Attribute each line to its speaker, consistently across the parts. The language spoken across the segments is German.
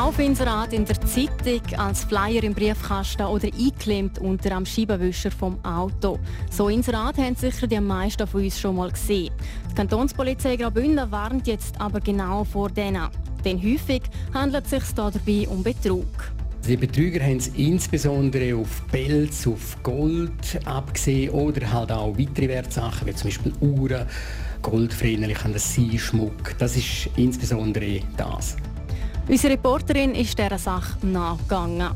Speaker 1: Kaufinserat in der Zeitung, als Flyer im Briefkasten oder eingeklemmt unter am Scheibenwischer vom Auto. So Inserat haben sicher die meisten von uns schon mal gesehen. Die Kantonspolizei Graubünden warnt jetzt aber genau vor denen. Denn häufig handelt es sich dabei um Betrug.
Speaker 2: Die Betrüger haben es insbesondere auf Pelz, auf Gold abgesehen oder halt auch weitere Wertsachen, wie zum Beispiel Uhren, Goldfränen, Schmuck. Das ist insbesondere das.
Speaker 1: Unsere Reporterin ist dieser Sache nachgegangen.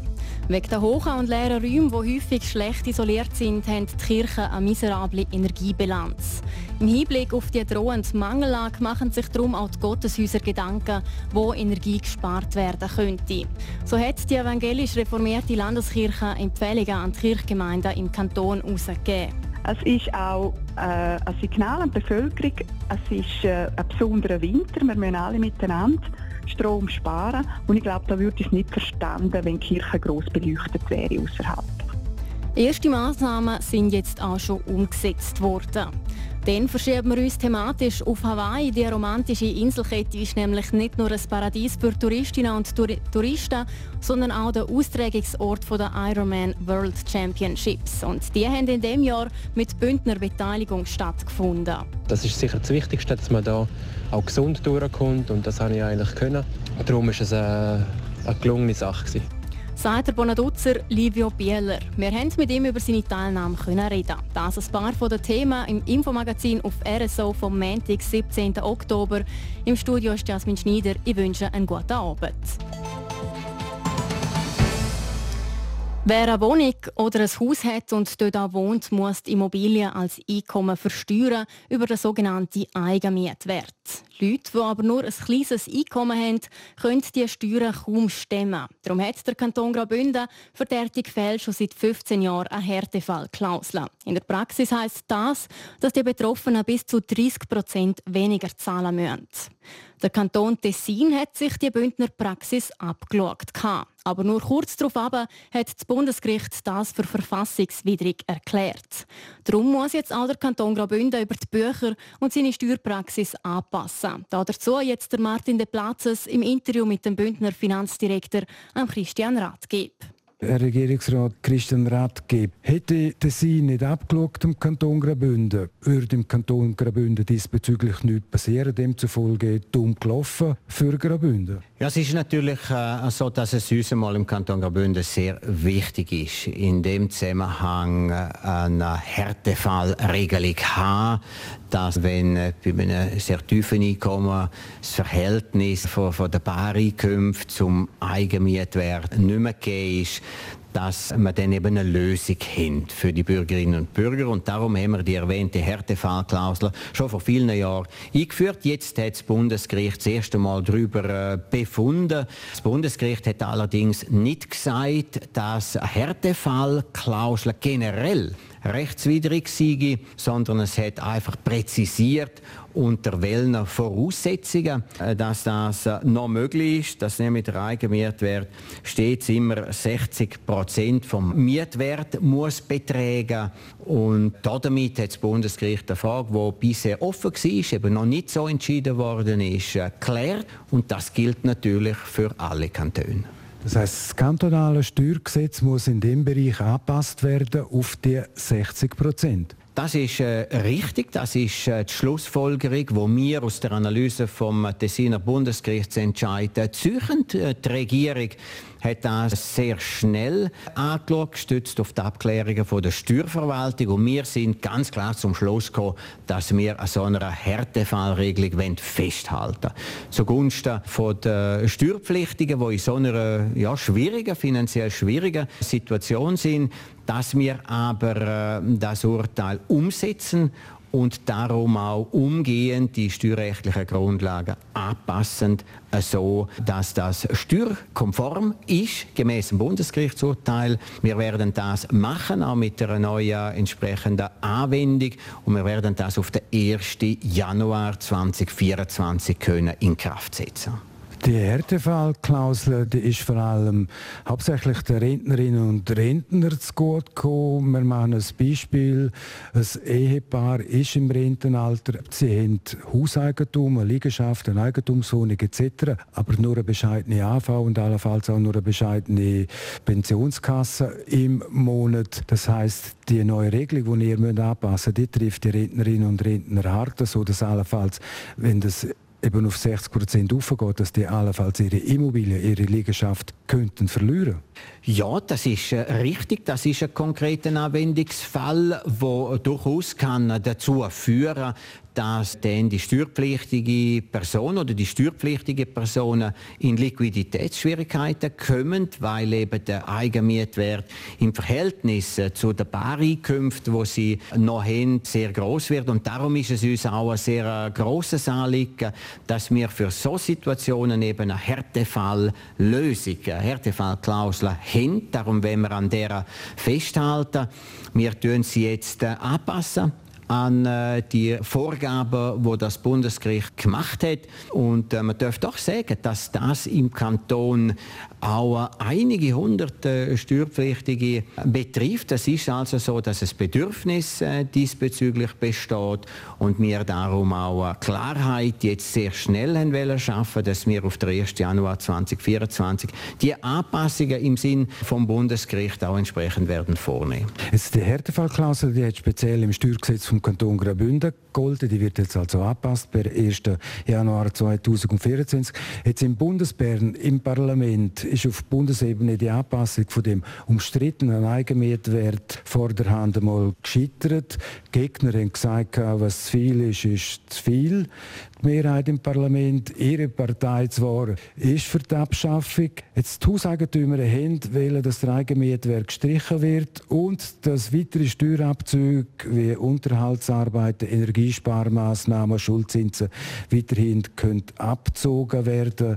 Speaker 1: Wegen der hohen und leeren Räume, die häufig schlecht isoliert sind, haben die Kirchen eine miserable Energiebilanz. Im Hinblick auf die drohende Mangellage machen sich darum auch die Gotteshäuser Gedanken, wo Energie gespart werden könnte. So hat die evangelisch reformierte Landeskirche Empfehlungen an die Kirchgemeinden im Kanton herausgegeben.
Speaker 3: Es ist auch äh, ein Signal an die Bevölkerung. Es ist äh, ein besonderer Winter. Wir müssen alle miteinander Strom sparen. Und ich glaube, da würde es nicht verstanden, wenn die Kirche gross beleuchtet wäre außerhalb.
Speaker 1: Erste Maßnahmen sind jetzt auch schon umgesetzt worden. Dann verschieben wir uns thematisch auf Hawaii. Die romantische Inselkette ist nämlich nicht nur ein Paradies für Touristinnen und Touristen, sondern auch der Austragungsort der Ironman World Championships. Und die haben in diesem Jahr mit Bündner Beteiligung stattgefunden.
Speaker 4: Das ist sicher das Wichtigste, dass man da auch gesund durchkommt und das habe ich eigentlich können. Darum war es eine, eine gelungene Sache. Gewesen
Speaker 1: sagt der Bonaduzzer Livio Bieler. Wir haben mit ihm über seine Teilnahme können reden. Das ein paar von den Themen im Infomagazin auf RSO vom Montag, 17. Oktober. Im Studio ist Jasmin Schneider. Ich wünsche einen guten Abend. Wer eine Wohnung oder ein Haus hat und dort auch wohnt, muss die Immobilie als Einkommen versteuern über den sogenannten Eigenmietwert. Leute, die aber nur ein kleines Einkommen haben, können die Steuern kaum stemmen. Darum hat der Kanton Graubünden für derartige Fälle schon seit 15 Jahren eine Härtefallklausel. In der Praxis heisst das, dass die Betroffenen bis zu 30 Prozent weniger zahlen müssen. Der Kanton Tessin hat sich die Bündner Praxis abgeschaut. Aber nur kurz darauf hat das Bundesgericht das für verfassungswidrig erklärt. Darum muss jetzt auch der Kanton Graubünden über die Bücher und seine Steuerpraxis anpassen. Dazu jetzt der Martin de Platzes im Interview mit dem Bündner Finanzdirektor Christian Rathgeb.
Speaker 5: Herr Regierungsrat Christian Rathgeb, hätte Sie nicht abgeschaut im Kanton Graubünden, würde im Kanton Graubünden diesbezüglich nichts passieren, demzufolge dumm gelaufen für Graubünden?
Speaker 6: Ja, es ist natürlich äh, so, dass es uns mal im Kanton Graubünden sehr wichtig ist, in dem Zusammenhang äh, eine Härtefallregelung haben, dass wenn äh, bei einem sehr tiefen Einkommen das Verhältnis von, von der Bareinkunft zum Eigenmietwert nicht mehr gegeben ist, dass wir dann eben eine Lösung haben für die Bürgerinnen und Bürger. Und darum haben wir die erwähnte Härtefallklausel schon vor vielen Jahren eingeführt. Jetzt hat das Bundesgericht das erste Mal darüber äh, befunden. Das Bundesgericht hat allerdings nicht gesagt, dass Härtefallklausel generell rechtswidrig sei, sondern es hat einfach präzisiert, unter welchen Voraussetzungen, äh, dass das äh, noch möglich ist, dass nämlich der Eigenmietwert stets immer 60 Prozent vom Mietwert muss betragen und damit hat das Bundesgericht der Frage, die bisher offen war, eben noch nicht so entschieden worden ist, geklärt und das gilt natürlich für alle Kantone.
Speaker 5: Das heißt, das kantonale Steuergesetz muss in dem Bereich angepasst werden auf die 60 Prozent.
Speaker 6: Das ist äh, richtig, das ist äh, die Schlussfolgerung, die wir aus der Analyse vom Tessiner Bundesgerichtsentscheid ziehen. Äh, die Regierung hat das sehr schnell angeschaut, gestützt auf die Abklärungen von der Steuerverwaltung. Und wir sind ganz klar zum Schluss gekommen, dass wir an so einer Härtefallregelung festhalten wollen. Zugunsten von der Steuerpflichtigen, die in so einer ja, schwierigen, finanziell schwierigen Situation sind, dass wir aber äh, das Urteil umsetzen und darum auch umgehend die steuerrechtlichen Grundlagen anpassen, so dass das steuerkonform ist, gemäß dem Bundesgerichtsurteil. Wir werden das machen, auch mit einer neuen entsprechenden Anwendung und wir werden das auf den 1. Januar 2024 können in Kraft setzen
Speaker 5: die Härtefallklausel die ist vor allem hauptsächlich den Rentnerinnen und Rentner zu gut gekommen. Wir machen ein Beispiel. Ein Ehepaar ist im Rentenalter. Sie haben Hauseigentum, eine Liegenschaft, eine Eigentumswohnung etc., aber nur eine bescheidene AV und allenfalls auch nur eine bescheidene Pensionskasse im Monat. Das heißt, die neue Regelung, die ihr anpassen müsst, die trifft die Rentnerinnen und Rentner hart, so allenfalls, wenn das eben auf 60 Prozent aufgeht, dass die allenfalls ihre Immobilie, ihre Liegenschaft könnten verlieren
Speaker 6: Ja, das ist äh, richtig. Das ist ein konkreter Anwendungsfall, der durchaus kann dazu führen dass dann die steuerpflichtige Person oder die steuerpflichtige Personen in Liquiditätsschwierigkeiten kommen, weil eben der Eigenmietwert im Verhältnis äh, zu den Bareinkünften, wo sie noch haben, sehr groß wird. Und darum ist es uns auch ein sehr äh, grosses Anliegen, dass wir für so Situationen eben eine Härtefalllösung, eine Härtefallklausel haben. Darum wollen wir an der festhalten. Wir tun sie jetzt äh, anpassen an äh, die Vorgaben, wo das Bundesgericht gemacht hat. Und äh, man darf doch sagen, dass das im Kanton auch einige hundert äh, Steuerpflichtige betrifft. Es ist also so, dass es Bedürfnis äh, diesbezüglich besteht und wir darum auch Klarheit jetzt sehr schnell haben wollen schaffen, dass wir auf den 1. Januar 2024 die Anpassungen im Sinn vom Bundesgericht auch entsprechend werden vornehmen.
Speaker 5: Jetzt die Härtefallklausel, die hat speziell im Steuergesetz vom nuk këntu në grabyntek, gegolten, die wird jetzt also angepasst per 1. Januar 2024. Jetzt im Bundesbären im Parlament ist auf Bundesebene die Anpassung von dem umstrittenen Eigenmietwert vor der Hand einmal gescheitert. Die Gegner haben gesagt, was zu viel ist, ist zu viel. Die Mehrheit im Parlament, ihre Partei zwar, ist für die Abschaffung. Jetzt die Hauseigentümer haben wollen, dass der Eigenmietwert gestrichen wird und dass weitere Steuerabzüge wie Unterhaltsarbeiten, Energiesparmaßnahmen, Schuldzinsen weiterhin können abgezogen werden.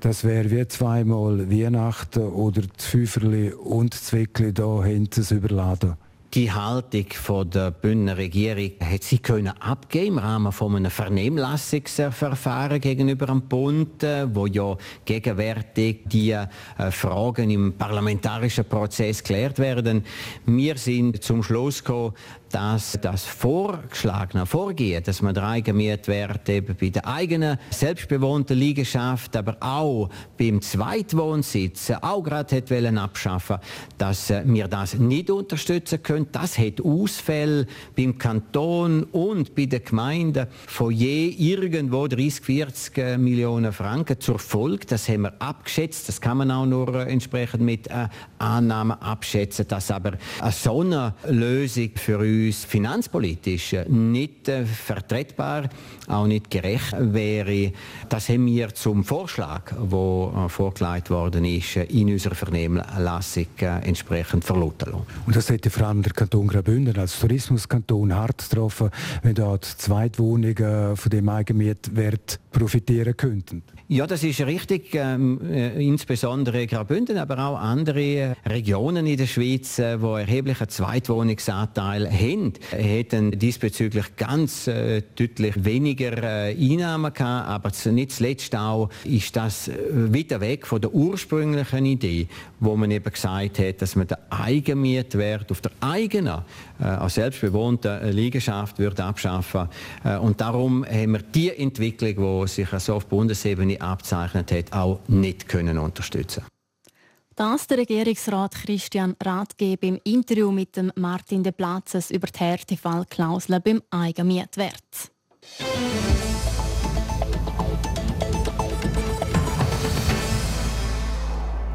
Speaker 5: Das wäre wie zweimal Weihnachten oder die Fünferli und Zwickli da es überladen
Speaker 6: die Haltung der Bündner Regierung hat sie können abgeben im Rahmen von einem Vernehmlassungsverfahren gegenüber dem Bund, äh, wo ja gegenwärtig die äh, Fragen im parlamentarischen Prozess klärt werden. Wir sind zum Schluss gekommen, dass das vorgeschlagene Vorgehen, dass man den Eigenmietwert eben bei der eigenen selbstbewohnten Liegenschaft, aber auch beim Zweitwohnsitz auch gerade abschaffen, dass äh, wir das nicht unterstützen können. Das hat Ausfälle beim Kanton und bei den Gemeinden von je irgendwo 30, 40 äh, Millionen Franken zur Folge. Das haben wir abgeschätzt. Das kann man auch nur äh, entsprechend mit äh, Annahmen abschätzen, dass aber eine so eine Lösung für uns finanzpolitisch nicht äh, vertretbar, auch nicht gerecht wäre. Das haben wir zum Vorschlag, der äh, vorgelegt worden ist, in unserer Vernehmlassung äh, entsprechend verlauten lassen.
Speaker 5: Und das hätte vor allem der Kanton Graubünden als Tourismuskanton hart getroffen, wenn dort Zweitwohnungen von dem Eigenmietwert profitieren könnten.
Speaker 6: Ja, das ist richtig. Ähm, äh, insbesondere Graubünden, aber auch andere Regionen in der Schweiz, äh, wo erheblichen Zweitwohnungsanteil haben, hätten diesbezüglich ganz äh, deutlich weniger äh, Einnahmen gehabt. Aber nicht zuletzt auch ist das äh, weiter weg von der ursprünglichen Idee, wo man eben gesagt hat, dass man den Eigenmietwert auf der eigenen, äh, als selbstbewohnten Liegenschaft würde abschaffen. Äh, und darum haben wir die Entwicklung, die sich so auf Bundesebene abzeichnet hat, auch nicht können unterstützen
Speaker 1: das der Regierungsrat Christian Rathgeb im Interview mit dem Martin de Platzes über die Härtefallklausel beim Eigenmietwert.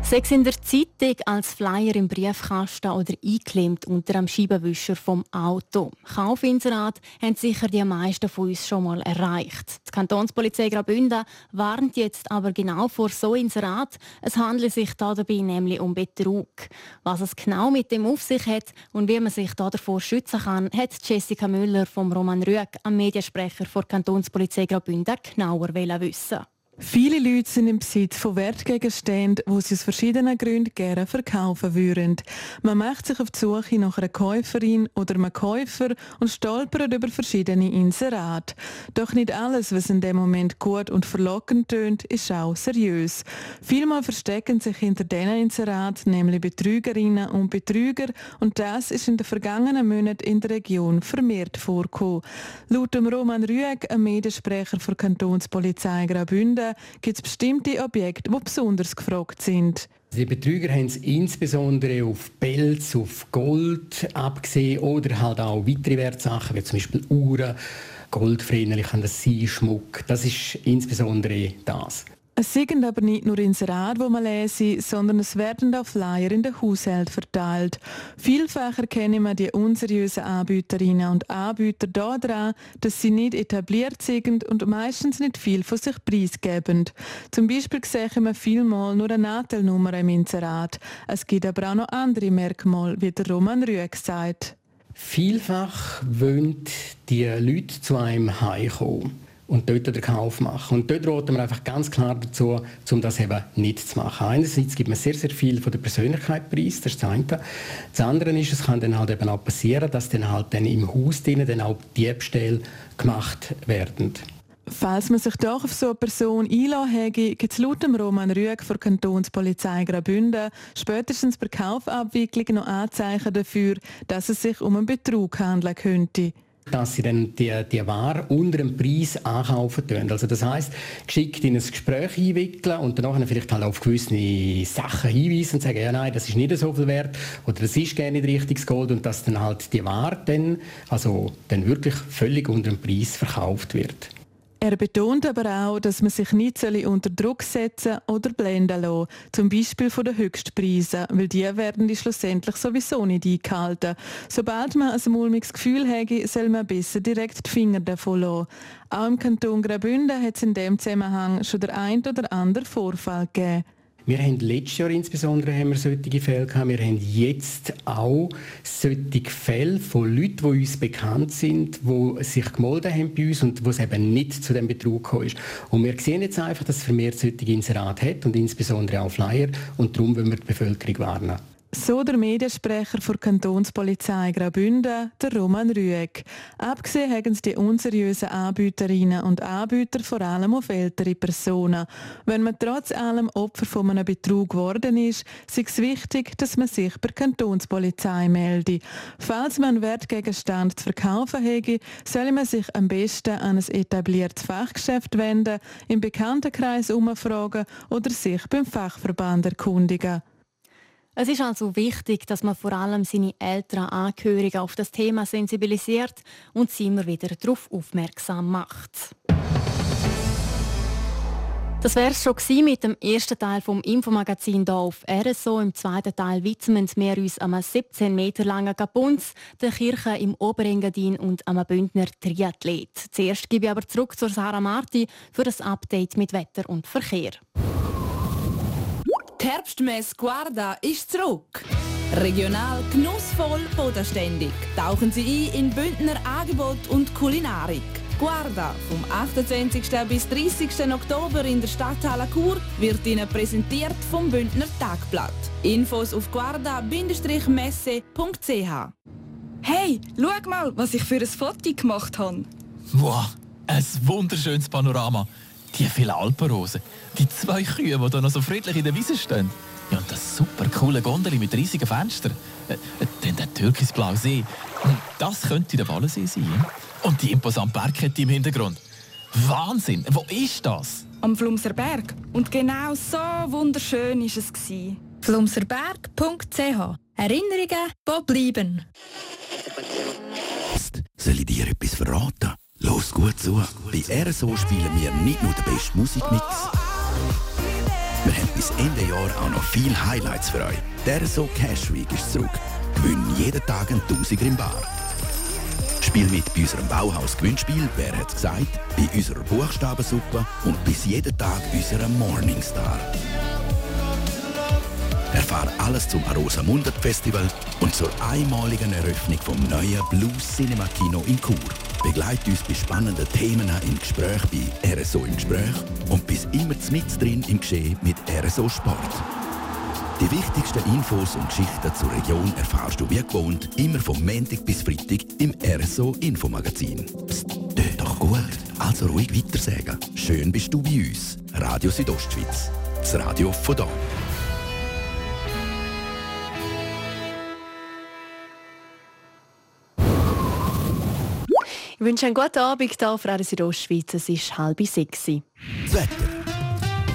Speaker 1: Sechs in der Zeitung, als Flyer im Briefkasten oder eingeklemmt unter dem Scheibenwischer vom Auto. Kaufinserat haben sicher die meisten von uns schon mal erreicht. Die Kantonspolizei Graubünden warnt jetzt aber genau vor so Inserat. Es handelt sich dabei nämlich um Betrug. Was es genau mit dem auf sich hat und wie man sich davor schützen kann, hat Jessica Müller vom Roman Rüegg, am Mediensprecher der Kantonspolizei Graubünden, genauer wissen.
Speaker 7: Viele Leute sind im Besitz von Wertgegenständen, die sie aus verschiedenen Gründen gerne verkaufen würden. Man macht sich auf die Suche nach einer Käuferin oder einem Käufer und stolpert über verschiedene Inserate. Doch nicht alles, was in dem Moment gut und verlockend tönt, ist auch seriös. Vielmal verstecken sich hinter diesen Inseraten nämlich Betrügerinnen und Betrüger und das ist in den vergangenen Monaten in der Region vermehrt vorgekommen. Laut Roman Rüegg, einem Mediensprecher der Kantonspolizei Graubünden, gibt es bestimmte Objekte, die besonders gefragt sind.
Speaker 2: Die Betrüger haben es insbesondere auf Pelz, auf Gold abgesehen oder halt auch weitere Wertsachen, wie zum Beispiel Uhren, Goldfränen, kann das sein, Schmuck. Das ist insbesondere das.
Speaker 7: Es sind aber nicht nur Inserat, wo man lese, sondern es werden auch Flyer in den Haushalten verteilt. Vielfach erkennen wir die unseriösen Anbieterinnen und Anbieter daran, dass sie nicht etabliert sind und meistens nicht viel von sich preisgeben. Zum Beispiel sehen wir vielmal nur eine Nadelnummer im Inserat. Es gibt aber auch noch andere Merkmale, wie der Roman Rüegg sagt.
Speaker 2: Vielfach wollen die Leute zu einem heimkommen und dort den Kauf machen. Und dort raten wir einfach ganz klar dazu, um das eben nicht zu machen. Einerseits gibt man sehr, sehr viel von der Persönlichkeit preis, das ist das eine. Das andere ist, es kann dann halt eben auch passieren, dass dann halt dann im Haus drinnen dann auch Diebstähle gemacht werden.
Speaker 7: Falls man sich doch auf so eine Person einlassen hätte, gibt es laut dem Roman Rüegg von Kantonspolizei Graubünden spätestens bei Kaufabwicklung noch Anzeichen dafür, dass es sich um einen Betrug handeln könnte
Speaker 2: dass sie dann die, die Ware unter dem Preis ankaufen können. Also das heißt, geschickt in ein Gespräch einwickeln und dann vielleicht halt auf gewisse Sachen hinweisen und sagen, ja nein, das ist nicht so viel wert oder das ist gerne nicht richtiges Gold und dass dann halt die Ware dann, also dann wirklich völlig unter dem Preis verkauft wird.
Speaker 7: Er betont aber auch, dass man sich nicht unter Druck setzen oder blenden lassen zum Beispiel von den Höchstpreisen, weil die werden die schlussendlich sowieso nicht eingehalten. Sobald man ein mulmiges Gefühl hätte, soll man besser direkt die Finger davon lassen. Auch im Kanton Graubünden hat es in dem Zusammenhang schon der ein oder andere Vorfall gegeben.
Speaker 2: Wir haben letztes Jahr insbesondere haben wir solche Fälle gehabt. Wir haben jetzt auch solche Fälle von Leuten, die uns bekannt sind, die sich gemeldet haben bei uns und wo es eben nicht zu dem Betrug ist. Und wir sehen jetzt einfach, dass es vermehrt solche Inserate hat und insbesondere auch Flyer und darum wollen wir die Bevölkerung warnen.
Speaker 7: So der Mediensprecher der Kantonspolizei Graubünden, der Roman Rüegg. Abgesehen haben sie die unseriösen Anbieterinnen und Anbieter vor allem auf ältere Personen. Wenn man trotz allem Opfer von einem Betrug geworden ist, ist es wichtig, dass man sich bei der Kantonspolizei meldet. Falls man einen Wertgegenstand zu verkaufen hätte, soll man sich am besten an ein etabliertes Fachgeschäft wenden, im Bekanntenkreis umfragen oder sich beim Fachverband erkundigen.
Speaker 1: Es ist also wichtig, dass man vor allem seine älteren Angehörigen auf das Thema sensibilisiert und sie immer wieder darauf aufmerksam macht. Das wäre es schon mit dem ersten Teil vom Infomagazin hier auf RSO. Im zweiten Teil widmen wir uns einem 17 Meter langen Kapunz, der Kirche im Oberengadin und einem Bündner Triathlet. Zuerst gebe ich aber zurück zur Sarah Marti für das Update mit Wetter und Verkehr.
Speaker 8: Die Herbstmesse Guarda ist zurück. Regional, genussvoll, bodenständig. Tauchen Sie ein in Bündner Angebot und Kulinarik. Guarda vom 28. bis 30. Oktober in der Stadthalle Chur wird Ihnen präsentiert vom Bündner Tagblatt. Infos auf guarda-messe.ch
Speaker 9: Hey, schau mal, was ich für ein Foto gemacht habe.
Speaker 10: Wow, ein wunderschönes Panorama. Die vielen Alpenrosen. Die zwei Kühe, die da noch so friedlich in der Wiese stehen. Ja, und das super coole Gondel mit riesigen Fenstern. Äh, äh, dann der türkisblaue See. Das könnte der Wallensee sein. Und die imposante Bergkette im Hintergrund. Wahnsinn! Wo ist das?
Speaker 9: Am Flumser Berg. Und genau so wunderschön war es.
Speaker 11: Flumserberg.ch Erinnerungen, die bleiben.
Speaker 12: Soll ich dir etwas gut zu. Bei RSO spielen wir nicht nur den besten Musikmix Wir haben bis Ende Jahr auch noch viele Highlights für euch. Der so Cash Week ist zurück. Gewinn jeden Tag ein Tausiger im Bar. Spiel mit bei unserem Bauhaus-Gewinnspiel «Wer hat's gesagt?», bei unserer Buchstabensuppe und bis jeden Tag unserer Morningstar. Erfahre alles zum Arosa Mundert Festival und zur einmaligen Eröffnung vom neuen Blues Cinema Kino in Chur. Begleite uns bei spannenden Themen im Gespräch bei RSO im Gespräch und bis immer mit drin im Geschehen mit RSO Sport. Die wichtigsten Infos und Geschichten zur Region erfahrst du wie gewohnt immer vom Montag bis Freitag im RSO Infomagazin. Psst, doch gut. Also ruhig weitersagen. Schön bist du bei uns. Radio Südostschweiz. Das Radio von hier.
Speaker 13: Ich wünsche einen guten Abend hier auf Radio Südostschweiz. Es ist halb sechs.
Speaker 12: Wetter.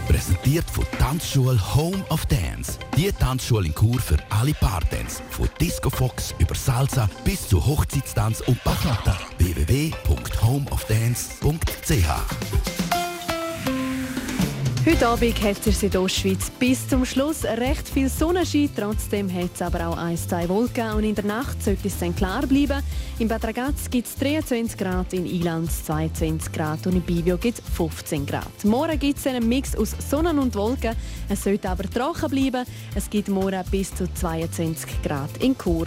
Speaker 12: Präsentiert von Tanzschule Home of Dance. Die Tanzschule in Kur für alle Partens. Von Disco Fox über Salsa bis zu Hochzeitstanz und Bachata. www.homeofdance.ch
Speaker 13: Heute Abend hat es in Südostschweiz bis zum Schluss recht viel Sonnenschein. Trotzdem hat es aber auch ein, zwei Wolken und in der Nacht sollte es dann klar bleiben. In Bad Ragaz gibt es 23 Grad, in Iland 22 Grad und in Bivio gibt es 15 Grad. Morgen gibt es einen Mix aus Sonne und Wolken. Es sollte aber trocken bleiben. Es gibt morgen bis zu 22 Grad in Chur.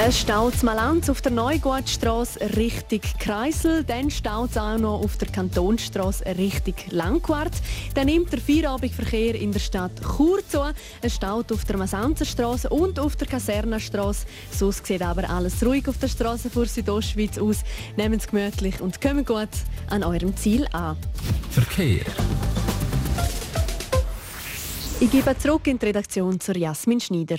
Speaker 13: es staut Malanz auf der Neugutstrasse Richtung Kreisel, dann staut es auch noch auf der Kantonstrasse Richtung Langquart. Dann nimmt der Feierabendverkehr in der Stadt Chur zu. Es staut auf der Masanzerstraße und auf der Kasernenstraße. Sonst sieht aber alles ruhig auf der Straße vor Südostschweiz aus. Nehmen Sie gemütlich und kommen gut an eurem Ziel an.
Speaker 12: Verkehr.
Speaker 13: Ich gebe zurück in die Redaktion zur Jasmin Schneider.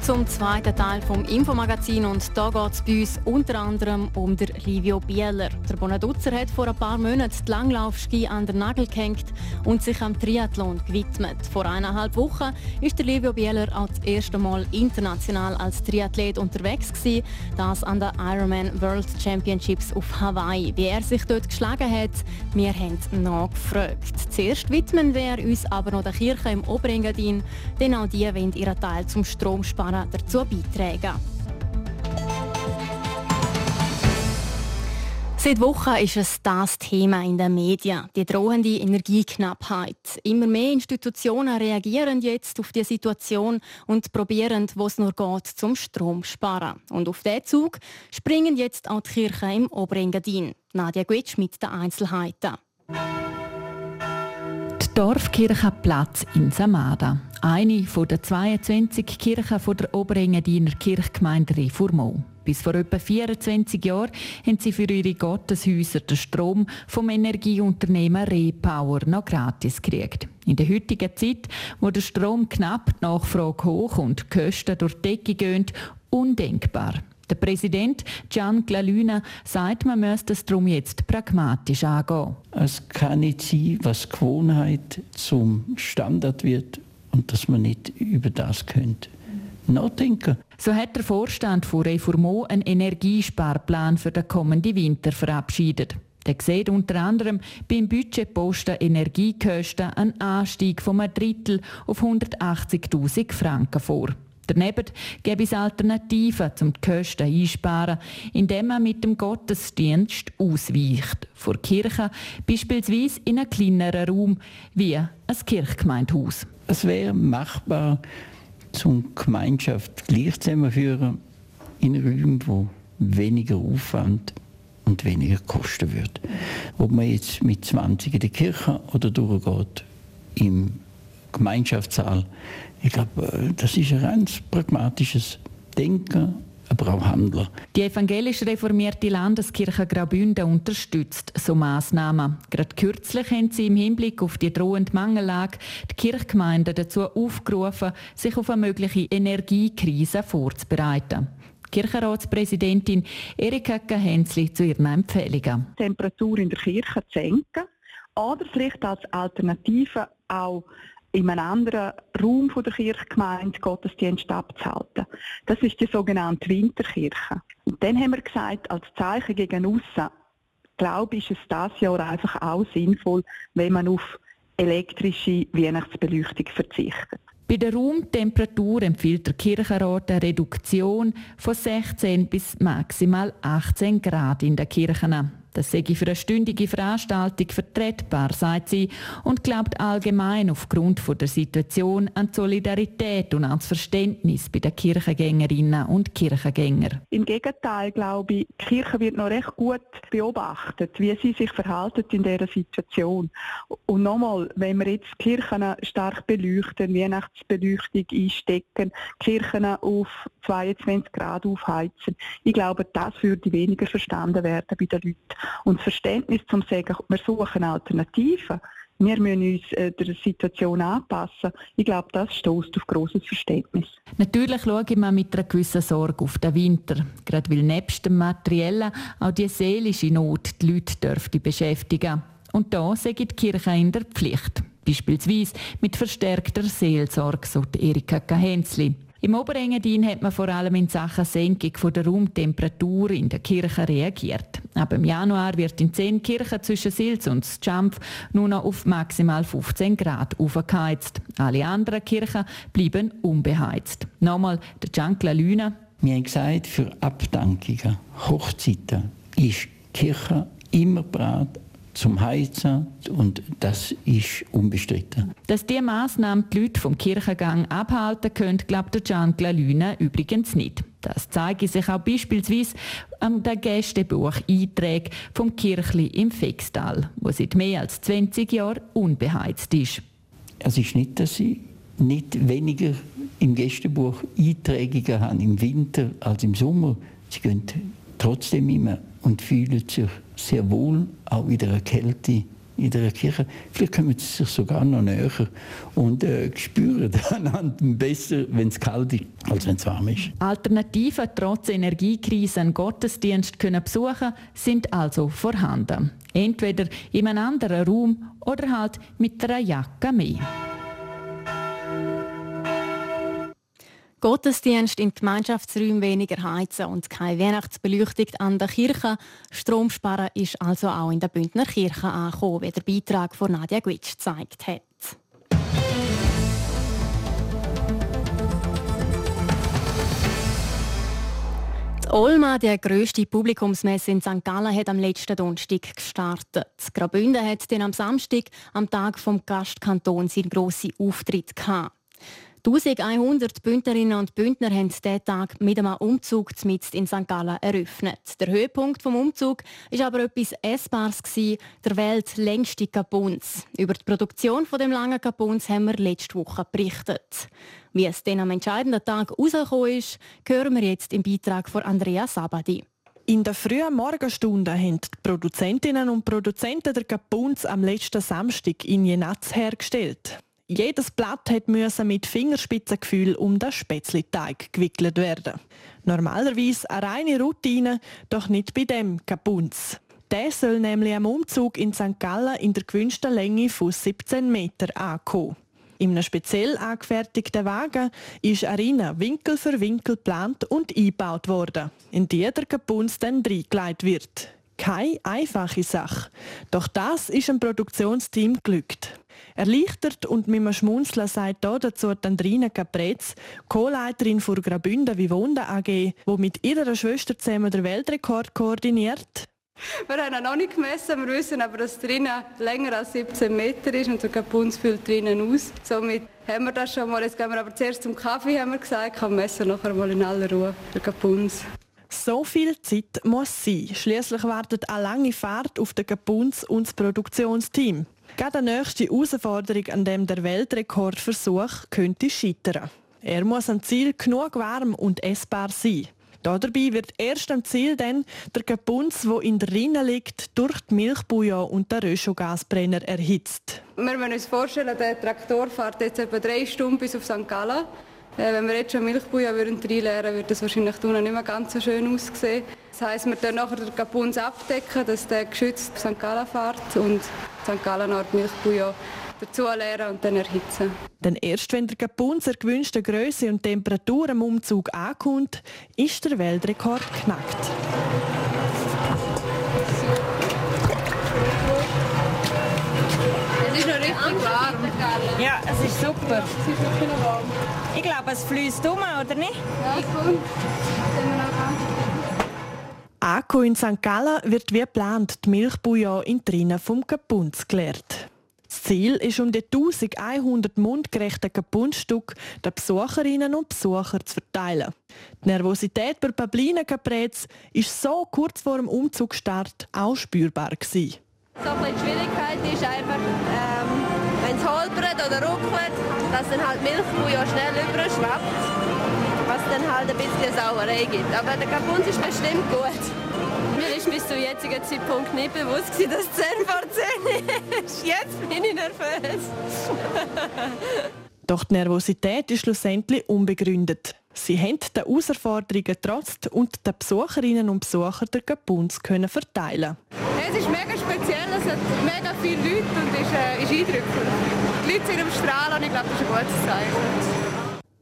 Speaker 1: zum zweiten Teil vom Infomagazin und da geht es bei uns unter anderem um den Livio Bieler. Der Bonaduzzer hat vor ein paar Monaten die Langlaufski an den Nagel gehängt und sich am Triathlon gewidmet. Vor eineinhalb Wochen ist der Livio Bieler auch das erste Mal international als Triathlet unterwegs gewesen, das an der Ironman World Championships auf Hawaii. Wie er sich dort geschlagen hat, wir haben nachgefragt. Zuerst widmen wir uns aber noch der Kirche im Oberengadin, denn auch die wollen ihren Teil zum Strom Dazu beitragen. Seit Wochen ist es das Thema in den Medien, die drohende Energieknappheit. Immer mehr Institutionen reagieren jetzt auf die Situation und probieren, wo es nur geht, zum Strom sparen. Und auf diesen Zug springen jetzt auch die Kirchen im Oberengadin. Nadja Guetsch mit den Einzelheiten.
Speaker 14: Die Dorfkirche Platz in Samada. Eine der 22 Kirchen der Oberengadiner Kirchgemeinde Reformau. Bis vor etwa 24 Jahren haben sie für ihre Gotteshäuser den Strom vom Energieunternehmen Repower noch gratis gekriegt. In der heutigen Zeit, wo der Strom knapp, die Nachfrage hoch und die Kosten durch die Decke gehen, undenkbar. Der Präsident Gian Glaluna sagt, man müsse das darum jetzt pragmatisch angehen.
Speaker 15: Es kann nicht sein, was Gewohnheit zum Standard wird und dass man nicht über das könnte nachdenken.
Speaker 14: So hat der Vorstand von Reformo einen Energiesparplan für den kommenden Winter verabschiedet. Der sieht unter anderem beim Budgetposten Energiekosten einen Anstieg von einem Drittel auf 180.000 Franken vor. Daneben gäbe es Alternativen, um die Kosten einsparen, indem man mit dem Gottesdienst ausweicht. Vor Kirche beispielsweise in einem kleineren Raum wie ein Kirchgemeindehaus.
Speaker 15: Es wäre machbar, zum Gemeinschaft gleich zusammenführen in Räumen, wo weniger Aufwand und weniger kosten wird. Ob man jetzt mit 20 in der Kirche oder durchgeht im Gemeinschaftssaal, ich glaube, äh, das ist ein ganz pragmatisches Denken, aber auch Handler.
Speaker 14: Die evangelisch reformierte Landeskirche Graubünden unterstützt so Massnahmen. Gerade kürzlich haben sie im Hinblick auf die drohende Mangellage die Kirchgemeinden dazu aufgerufen, sich auf eine mögliche Energiekrise vorzubereiten. Kirchenratspräsidentin Erika Gehensli zu ihren Empfehlungen.
Speaker 3: Die Temperatur in der Kirche zu senken oder vielleicht als Alternative auch in einem anderen Raum von der Kirchgemeinde Gottesdienst abzuhalten. Das ist die sogenannte Winterkirche. Und dann haben wir gesagt, als Zeichen gegen aussen, glaube ich, ist es das Jahr einfach auch sinnvoll, wenn man auf elektrische Weihnachtsbeleuchtung verzichtet.
Speaker 14: Bei der Raumtemperatur empfiehlt der Kirchenrat eine Reduktion von 16 bis maximal 18 Grad in der Kirche. Das sei für eine stündige Veranstaltung vertretbar, sagt sie, und glaubt allgemein aufgrund der Situation an die Solidarität und an das Verständnis bei den Kirchengängerinnen und Kirchengängern.
Speaker 3: Im Gegenteil, glaube ich, die Kirche wird noch recht gut beobachtet, wie sie sich verhalten in dieser Situation. Und nochmal, wenn wir jetzt Kirchen stark beleuchten, Weihnachtsbeleuchtung einstecken, Kirchen auf 22 Grad aufheizen, ich glaube, das würde weniger verstanden werden bei den Leuten. Und das Verständnis zum sagen, wir suchen Alternativen, wir müssen uns äh, der Situation anpassen. Ich glaube, das stößt auf grosses Verständnis.
Speaker 14: Natürlich schaue ich mal mit einer gewissen Sorge auf den Winter. Gerade weil nebst dem Materiellen auch die seelische Not die Leute dürfte beschäftigen. Und da sehe die Kirche in der Pflicht. Beispielsweise mit verstärkter Seelsorge, so Erika Kahenzli. Im Oberengadin hat man vor allem in Sachen Senkung der Raumtemperatur in der Kirche reagiert. Ab im Januar wird in zehn Kirchen zwischen Sils und Schampf nur noch auf maximal 15 Grad aufgeheizt. Alle anderen Kirchen bleiben unbeheizt. Nochmal der Giancla Lüne.
Speaker 15: Wir haben gesagt, für Abdankungen, Hochzeiten ist die Kirche immer bereit, zum Heizen und das ist unbestritten.
Speaker 14: Dass diese Massnahmen die Leute vom Kirchengang abhalten können, glaubt der Gian Lüne übrigens nicht. Das zeige sich auch beispielsweise an den Gästebuch-Einträgen vom Kirchli im Fextal, wo seit mehr als 20 Jahren unbeheizt ist.
Speaker 15: Es ist nicht, dass sie nicht weniger im Gästebuch Einträge haben im Winter als im Sommer. Sie gehen trotzdem immer und fühlen sich sehr wohl, auch in der Kälte in der Kirche. Vielleicht kommen sie sich sogar noch näher und äh, spüren einander besser, wenn es kalt ist, als wenn es warm ist.
Speaker 14: Alternativen trotz Energiekrise einen Gottesdienst können besuchen sind also vorhanden. Entweder in einem anderen Raum oder halt mit einer Jacke mehr.
Speaker 1: Gottesdienst in Gemeinschaftsräumen weniger heizen und keine Weihnachtsbeleuchtung an der Kirche. Strom sparen ist also auch in der Bündner Kirche angekommen, wie der Beitrag von Nadia Gwitsch gezeigt hat. Olma, die grösste Publikumsmesse in St. Gallen, hat am letzten Donnerstag gestartet. Graubünden hat dann am Samstag, am Tag vom Gastkanton, seinen grossen Auftritt gehabt. 1100 Bündnerinnen und Bündner haben diesen Tag mit einem Umzug mit in St. Gallen eröffnet. Der Höhepunkt des Umzugs war aber etwas Essbares, der weltlängste Kapuns. Über die Produktion von dem langen Kapuns haben wir letzte Woche berichtet. Wie es dann am entscheidenden Tag rausgekommen ist, hören wir jetzt im Beitrag von Andrea Sabadi.
Speaker 16: In der frühen Morgenstunde haben die Produzentinnen und Produzenten der Kapuns am letzten Samstag in Jenatz hergestellt. Jedes Blatt hat mit Fingerspitzengefühl um den Spätzleteig gewickelt werden. Normalerweise eine reine Routine, doch nicht bei dem Kapunz. Der soll nämlich am Umzug in St. Gallen in der gewünschten Länge von 17 Meter ankommen. In einem speziell angefertigten Wagen ist Arena Winkel für Winkel geplant und eingebaut worden, in die der Kapunz dann reingelegt wird. Keine einfache Sache. Doch das ist dem Produktionsteam glückt. Erleichtert und mit einem Schmunzeln sagt hier dazu Andrina Capretz, Co-Leiterin für Grabünde Vivonda AG, die mit ihrer Schwester zusammen den Weltrekord koordiniert.
Speaker 17: Wir haben ihn noch nicht gemessen, wir wissen aber, dass drinnen länger als 17 Meter ist und der Kapunz füllt drinnen aus. Somit haben wir das schon mal. Jetzt gehen wir aber zuerst zum Kaffee, haben wir gesagt, kann messen nachher mal in aller Ruhe, der Kapunz.
Speaker 16: So viel Zeit muss sein. Schließlich wartet eine lange Fahrt auf den Kapunz und das Produktionsteam. Gerade die nächste Herausforderung, an dem der Weltrekordversuch könnte scheitern. Er muss am Ziel genug warm und essbar sein. Dabei wird erst am Ziel dann der Kapunz, wo in der Rinne liegt, durch die Milchbouillon und den Röschogasbrenner erhitzt.
Speaker 17: Wir müssen uns vorstellen, der Traktor fährt jetzt etwa drei Stunden bis auf St. Gallen. Äh, wenn wir jetzt schon Milchbouillon reinleeren würden, würde das wahrscheinlich nicht mehr ganz so schön aussehen. Das heisst, wir dann nachher den Kapunz abdecken, dass der geschützt St. Gallen fährt und St. Gallen Art Milchbouillon dazu leeren und dann erhitzen.
Speaker 16: Denn erst wenn der Kapunz der gewünschten Größe und Temperatur am Umzug ankommt, ist der Weltrekord knackt.
Speaker 17: Es ist noch richtig warm.
Speaker 11: Ja, es ist super. Ich glaube, es fließt um, oder nicht?
Speaker 17: Ja, gut.
Speaker 16: Akku in St. Gallen wird wie geplant die Milchbouillon in Rinne vom Kapunz geleert. Das Ziel ist, um die 1100 mundgerechten Kapunststücke den Besucherinnen und Besuchern zu verteilen. Die Nervosität bei Pablina Caprez ist so kurz vor dem Umzugsstart auch spürbar. Gewesen.
Speaker 18: So die Schwierigkeit ist einfach, ähm, wenn es holpert oder ruckelt, dass dann halt Milchbouillon schnell überschwappt, was dann halt ein bisschen Sauerei gibt. Aber der Kapunz ist bestimmt gut. Mir ist bis zum jetzigen Zeitpunkt nicht bewusst, gewesen, dass es 10 vor 10 ist. Jetzt bin ich nervös.
Speaker 16: Doch die Nervosität ist schlussendlich unbegründet. Sie haben den Herausforderungen getrotzt und den Besucherinnen und Besuchern den Kapunz können verteilen.
Speaker 17: Es ist mega speziell, es hat mega viele Leute und ist, äh, ist eindrücklich. Die Leute sind am Strahlen und ich glaube, das ist ein gutes Zeichen.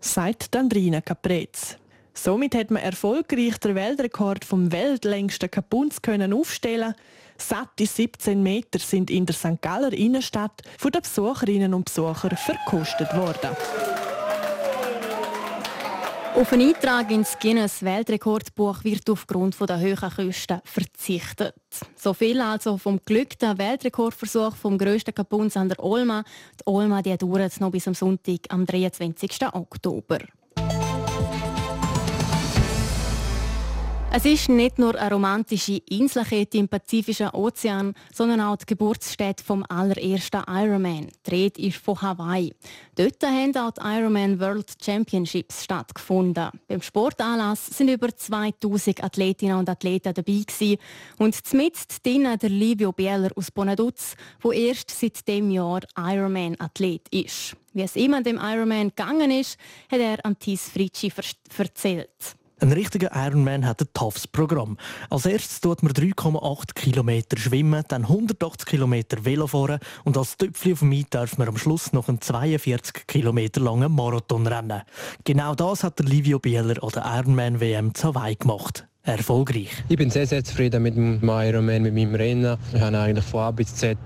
Speaker 16: Sagt Andrina Caprez. Somit hat man erfolgreich den Weltrekord vom weltlängsten Kapunz können aufstellen. Satte 17 Meter sind in der St. Galler Innenstadt von den Besucherinnen und Besuchern verkostet worden.
Speaker 1: Auf einen Eintrag ins Guinness Weltrekordbuch wird aufgrund der hohen Kosten verzichtet. So viel also vom glückten Weltrekordversuch vom grössten Kapunz an der Olma. Die Olma die dauert noch bis am Sonntag, am 23. Oktober. Es ist nicht nur eine romantische Inselkette im Pazifischen Ozean, sondern auch die Geburtsstätte vom allerersten Ironman. Die Rede ist von Hawaii. Dort haben auch die Ironman World Championships stattgefunden. Beim Sportanlass sind über 2000 Athletinnen und Athleten dabei gewesen. und zumindest drinnen der Livio Bieler aus Bonaduz, der erst seit dem Jahr Ironman-Athlet ist. Wie es ihm an dem Ironman gegangen ist, hat er am Thies Fritschi erzählt.
Speaker 19: Ein richtiger Ironman hat ein toughes Programm. Als erstes tut man 3,8 Kilometer schwimmen, dann 180 Kilometer Velo fahren und als Töpfchen auf dem Mai darf man am Schluss noch einen 42 Kilometer langen Marathon rennen. Genau das hat der Livio Bieler an der Ironman WM zu Hawaii gemacht erfolgreich.
Speaker 4: Ich bin sehr, sehr zufrieden mit dem Ironman, mit meinem Rennen. Ich konnte eigentlich von A bis Z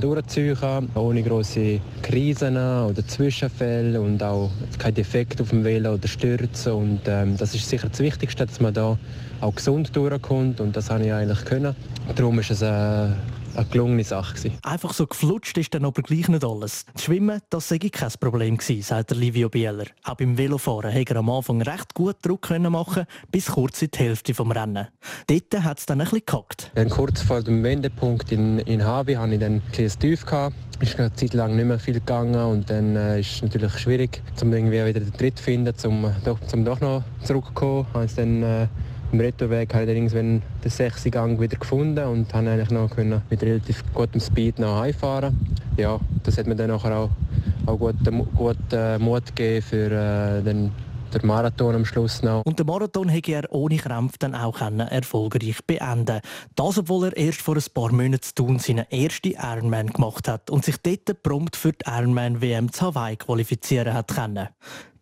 Speaker 4: durchziehen, ohne große Krisen oder Zwischenfälle und auch kein Defekt auf dem Velo oder Stürze. Und ähm, das ist sicher das Wichtigste, dass man da auch gesund durchkommt und das habe ich eigentlich können. Darum ist es äh, eine gelungene Sache. Gewesen.
Speaker 19: Einfach so geflutscht ist dann aber gleich nicht alles. Das Schwimmen, das sei kein Problem gewesen, sagt der Livio Bieler. Auch beim Velofahren hätte er am Anfang recht gut Druck können machen bis kurz in die Hälfte vom Rennen. Dort hat es dann ein bisschen gehackt.
Speaker 4: Dann kurz vor dem Wendepunkt in, in Havi hatte ich dann ein bisschen tief. Gehabt. Es ist eine Zeit lang nicht mehr viel gegangen und dann äh, ist es natürlich schwierig, um irgendwie wieder den Tritt zu finden, um doch, um doch noch zurückzukommen. Ich dann äh, im Rettoweg habe ich irgendwann den sechsten Gang wieder gefunden und habe eigentlich noch können mit relativ gutem Speed noch heimfahren. Ja, das hat mir dann auch, auch gut, gut äh, Mut gegeben für äh, den der Marathon am Schluss noch.
Speaker 19: Und den Marathon hätte er ohne Krämpfe dann auch erfolgreich beenden Das, obwohl er erst vor ein paar Monaten zu tun seinen ersten Ironman gemacht hat und sich dort prompt für die Ironman WM zu Hawaii qualifizieren hat können.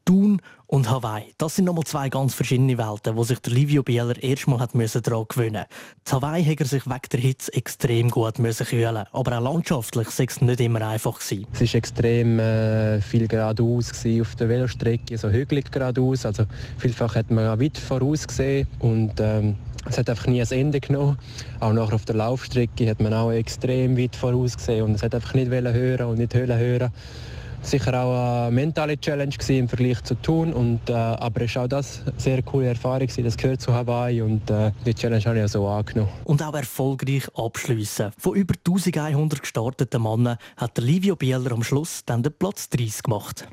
Speaker 19: Thun und Hawaii. Das sind nochmal zwei ganz verschiedene Welten, wo sich der Livio Bieler erstmal hat müssen daran gewöhnen musste. Hawaii hat er sich wegen der Hitze extrem gut müssen kühlen aber auch landschaftlich war es nicht immer einfach. Gewesen.
Speaker 4: Es war extrem äh, viel geradeaus auf der Velostrecke, so hügelig geradeaus. Also vielfach hat man auch weit voraus gesehen und ähm, es hat einfach nie ein Ende genommen. Auch nachher auf der Laufstrecke hat man auch extrem weit voraus gesehen und es hat einfach nicht hören und nicht hören sicher auch eine mentale Challenge im Vergleich zu tun. Und, äh, aber es war auch das eine sehr coole Erfahrung. Das gehört zu Hawaii und äh, die Challenge habe ich auch so angenommen.
Speaker 19: Und auch erfolgreich abschließen. Von über 1100 gestarteten Männern hat der Livio Bieler am Schluss dann den Platz 30 gemacht.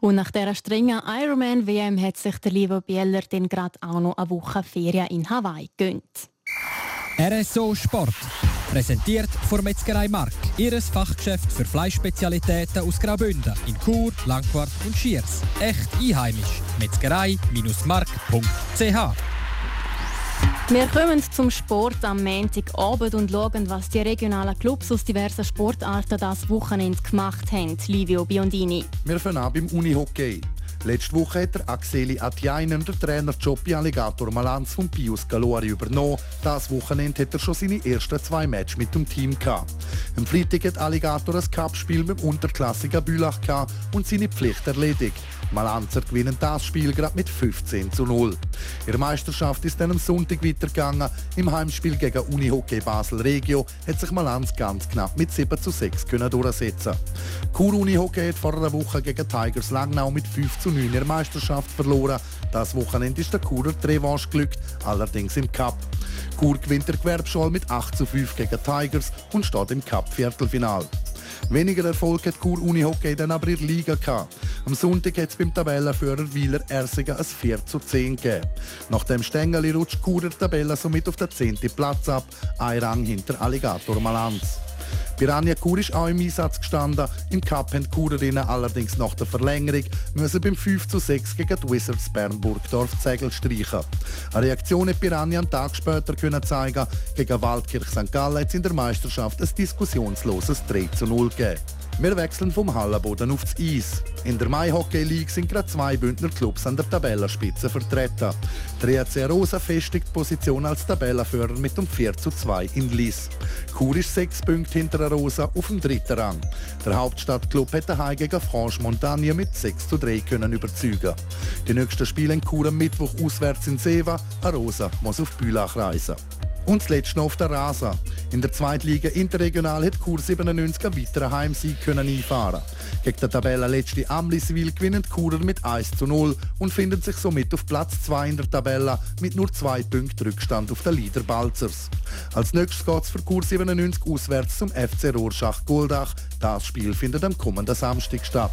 Speaker 1: Und nach dieser strengen Ironman-WM hat sich der Livo Bieler dann gerade auch noch eine Woche Ferien in Hawaii gönnt.
Speaker 20: RSO Sport. Präsentiert von Metzgerei Mark. Ihres Fachgeschäft für Fleischspezialitäten aus Graubünden in Chur, Langquart und Schiers. Echt einheimisch. Metzgerei-mark.ch
Speaker 1: wir kommen zum Sport am Montagabend und schauen, was die regionalen Clubs aus diversen Sportarten das Wochenende gemacht haben. Livio Biondini.
Speaker 21: Wir fangen an beim Unihockey. Letzte Woche hat der Axeli Atjainen den Trainerjob bei Alligator Malanz von Pius Galori übernommen. Das Wochenende hat er schon seine ersten zwei Matches mit dem Team gehabt. Am Freitag hat Alligator ein Cup-Spiel mit dem Unterklassiker Bülach gehabt und seine Pflicht erledigt. Malanzer gewinnen das Spiel gerade mit 15 zu 0. Ihre Meisterschaft ist dann am Sonntag weitergegangen. Im Heimspiel gegen Unihockey Basel Regio hat sich Malanz ganz knapp mit 7 zu 6 können durchsetzen. Kur Unihockey hat vor einer Woche gegen Tigers Langnau mit 5 zu 9 ihre Meisterschaft verloren. Das Wochenende ist der Kurer Revanche glückt, allerdings im Cup. Kur gewinnt der Gewerbschall mit 8 zu 5 gegen Tigers und steht im Cup-Viertelfinal. Weniger Erfolg hat Chur Unihockey dann aber in der Liga gehabt. Am Sonntag hat es beim Tabellenführer Wieler Ersigen ein 4 zu 10 gegeben. Nach dem Stängeli rutscht Chur der Tabelle somit auf den 10. Platz ab, ein Rang hinter Alligator Malanz. Piranha Chur ist auch im Einsatz gestanden. Im Cup haben die Churerinnen allerdings nach der Verlängerung müssen beim 5 zu 6 gegen die Wizards Bern-Burgdorf Zegel streichen. Eine Reaktion hat Piranha einen Tag später können zeigen. Gegen Waldkirch St. Gallen hat es in der Meisterschaft ein diskussionsloses 3 zu 0 gegeben. Wir wechseln vom Hallenboden aufs Eis. In der Mai Hockey League sind gerade zwei Bündner Clubs an der Tabellenspitze vertreten. Der EC Rosa festigt die Position als Tabellenführer mit um 4 zu 2 in Lies. Chur ist sechs Punkte hinter Rosa auf dem dritten Rang. Der Hauptstadtclub hätte daheim gegen Franche Montagne mit 6 zu 3 können überzeugen. Die nächsten Spiele in Chur am Mittwoch auswärts in Seva. Rosa muss auf Bülach reisen. Und zuletzt noch auf der Rasa. In der Zweitliga Interregional hat Chur 97 einen weiteren Heimsieg können einfahren. Gegen den Tabellenletzten Amliswil gewinnen die Churer mit 1 zu 0 und finden sich somit auf Platz 2 in der Tabelle mit nur zwei Punkten Rückstand auf den Leader Balzers. Als nächstes geht es für Chur 97 auswärts zum FC Rorschach Goldach. Das Spiel findet am kommenden Samstag statt.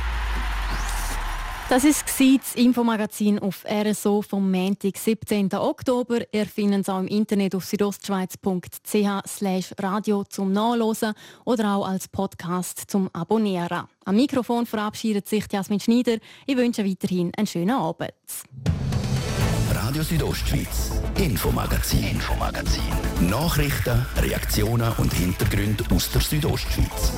Speaker 1: das war das Infomagazin auf RSO vom Montag, 17. Oktober. Ihr findet es auch im Internet auf südostschweiz.ch radio zum Nachlesen oder auch als Podcast zum Abonnieren. Am Mikrofon verabschiedet sich Jasmin Schneider. Ich wünsche weiterhin einen schönen Abend.
Speaker 12: Radio Südostschweiz, Infomagazin, Infomagazin. Nachrichten, Reaktionen und Hintergründe aus der Südostschweiz.